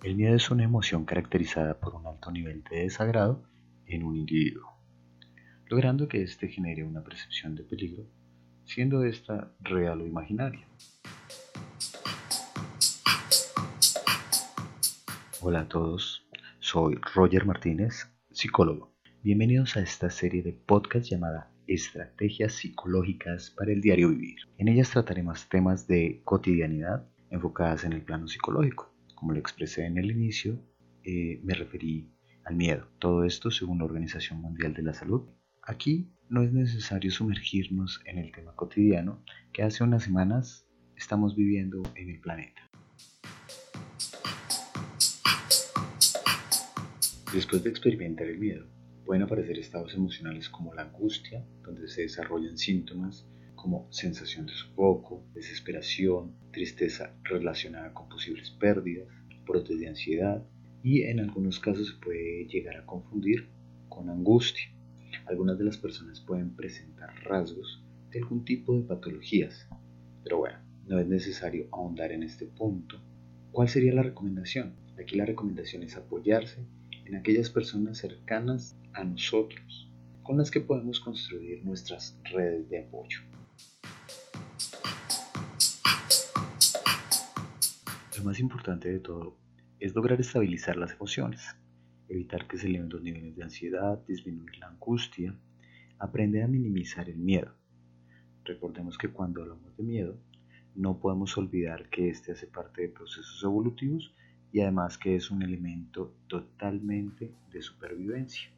El miedo es una emoción caracterizada por un alto nivel de desagrado en un individuo, logrando que éste genere una percepción de peligro, siendo esta real o imaginaria. Hola a todos, soy Roger Martínez, psicólogo. Bienvenidos a esta serie de podcast llamada Estrategias Psicológicas para el Diario Vivir. En ellas trataremos temas de cotidianidad enfocadas en el plano psicológico como lo expresé en el inicio, eh, me referí al miedo. Todo esto según la Organización Mundial de la Salud. Aquí no es necesario sumergirnos en el tema cotidiano que hace unas semanas estamos viviendo en el planeta. Después de experimentar el miedo, pueden aparecer estados emocionales como la angustia, donde se desarrollan síntomas como sensación de sofoco, desesperación, tristeza relacionada con posibles pérdidas, brotes de ansiedad y en algunos casos se puede llegar a confundir con angustia. Algunas de las personas pueden presentar rasgos de algún tipo de patologías, pero bueno, no es necesario ahondar en este punto. ¿Cuál sería la recomendación? Aquí la recomendación es apoyarse en aquellas personas cercanas a nosotros, con las que podemos construir nuestras redes de apoyo. Lo más importante de todo es lograr estabilizar las emociones, evitar que se eleven los niveles de ansiedad, disminuir la angustia, aprender a minimizar el miedo. Recordemos que cuando hablamos de miedo, no podemos olvidar que este hace parte de procesos evolutivos y además que es un elemento totalmente de supervivencia.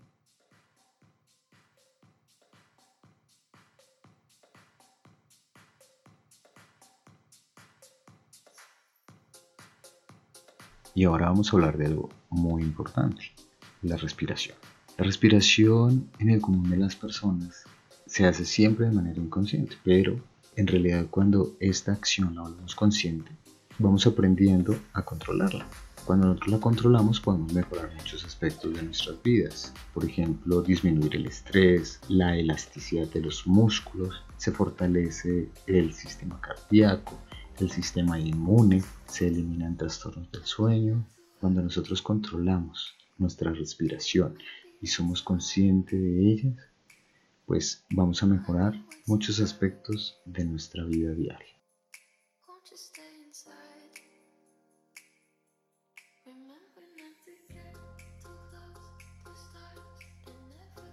Y ahora vamos a hablar de algo muy importante, la respiración. La respiración en el común de las personas se hace siempre de manera inconsciente, pero en realidad cuando esta acción la volvemos consciente, vamos aprendiendo a controlarla. Cuando nosotros la controlamos podemos mejorar muchos aspectos de nuestras vidas. Por ejemplo, disminuir el estrés, la elasticidad de los músculos, se fortalece el sistema cardíaco, el sistema inmune, se eliminan trastornos del sueño. Cuando nosotros controlamos nuestra respiración y somos conscientes de ellas, pues vamos a mejorar muchos aspectos de nuestra vida diaria.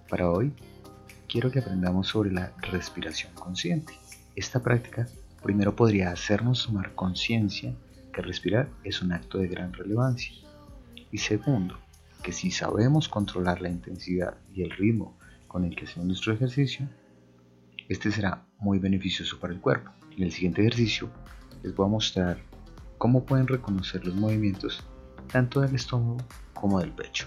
Para hoy, quiero que aprendamos sobre la respiración consciente. Esta práctica primero podría hacernos tomar conciencia que respirar es un acto de gran relevancia. Y segundo, que si sabemos controlar la intensidad y el ritmo con el que hacemos nuestro ejercicio, este será muy beneficioso para el cuerpo. En el siguiente ejercicio les voy a mostrar cómo pueden reconocer los movimientos tanto del estómago como del pecho.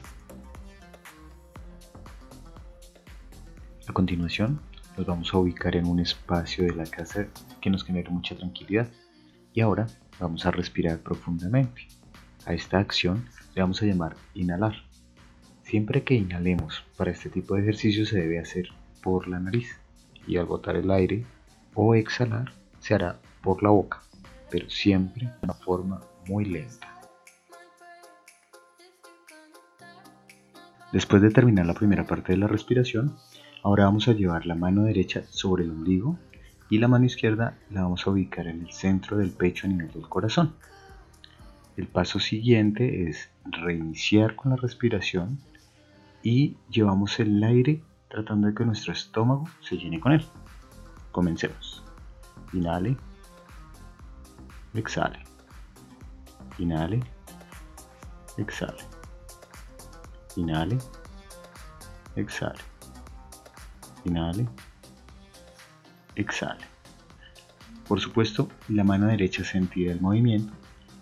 A continuación, nos vamos a ubicar en un espacio de la casa que nos genere mucha tranquilidad. Y ahora vamos a respirar profundamente. A esta acción le vamos a llamar inhalar. Siempre que inhalemos para este tipo de ejercicio se debe hacer por la nariz y al botar el aire o exhalar se hará por la boca, pero siempre de una forma muy lenta. Después de terminar la primera parte de la respiración, Ahora vamos a llevar la mano derecha sobre el ombligo y la mano izquierda la vamos a ubicar en el centro del pecho a nivel del corazón. El paso siguiente es reiniciar con la respiración y llevamos el aire tratando de que nuestro estómago se llene con él. Comencemos. Inhale. Exhale. Inhale. Exhale. Inhale. Exhale. Inhale. Exhale. Por supuesto, la mano derecha sentirá el movimiento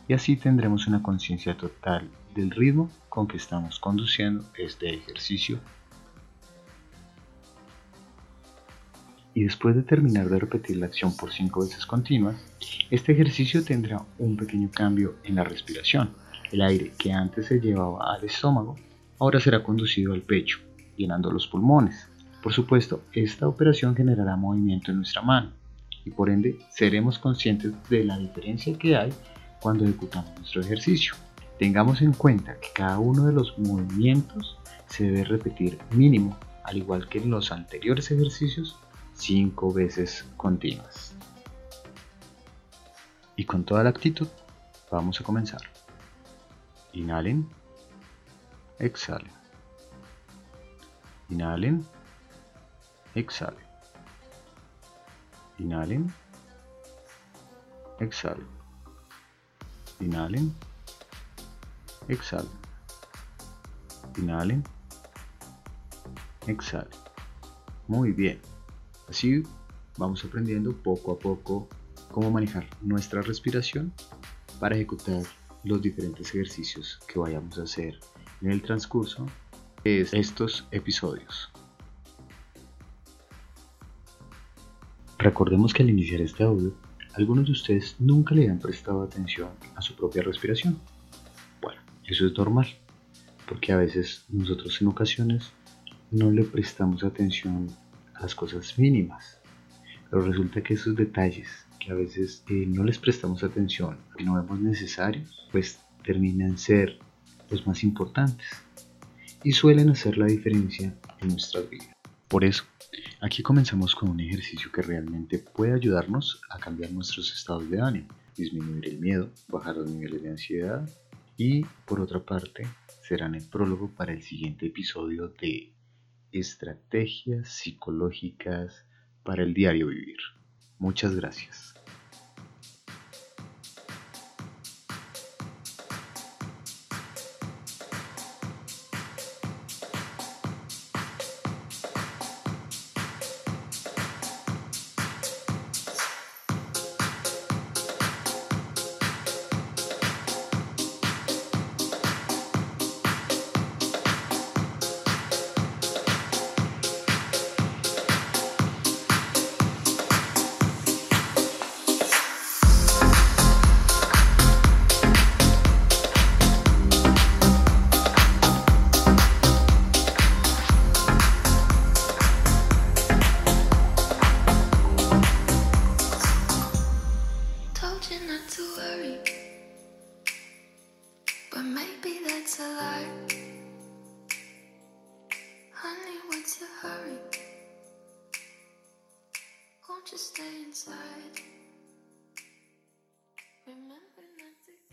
y así tendremos una conciencia total del ritmo con que estamos conduciendo este ejercicio. Y después de terminar de repetir la acción por 5 veces continuas, este ejercicio tendrá un pequeño cambio en la respiración. El aire que antes se llevaba al estómago ahora será conducido al pecho, llenando los pulmones. Por supuesto, esta operación generará movimiento en nuestra mano y por ende seremos conscientes de la diferencia que hay cuando ejecutamos nuestro ejercicio. Tengamos en cuenta que cada uno de los movimientos se debe repetir mínimo, al igual que en los anteriores ejercicios, 5 veces continuas. Y con toda la actitud, vamos a comenzar. Inhalen, exhalen. Inhalen, exhalen. Inhalen, exhalen. Inhalen, exhalen. Inhalen, exhalen. Muy bien. Así vamos aprendiendo poco a poco cómo manejar nuestra respiración para ejecutar los diferentes ejercicios que vayamos a hacer en el transcurso de estos episodios. Recordemos que al iniciar este audio, algunos de ustedes nunca le han prestado atención a su propia respiración. Bueno, eso es normal, porque a veces nosotros en ocasiones no le prestamos atención a las cosas mínimas, pero resulta que esos detalles que a veces eh, no les prestamos atención, que no vemos necesarios, pues terminan ser los más importantes y suelen hacer la diferencia en nuestras vidas. Por eso, aquí comenzamos con un ejercicio que realmente puede ayudarnos a cambiar nuestros estados de ánimo, disminuir el miedo, bajar los niveles de ansiedad y, por otra parte, serán el prólogo para el siguiente episodio de Estrategias psicológicas para el diario vivir. Muchas gracias. But maybe that's a lie. Honey, what's your hurry? Won't you stay inside?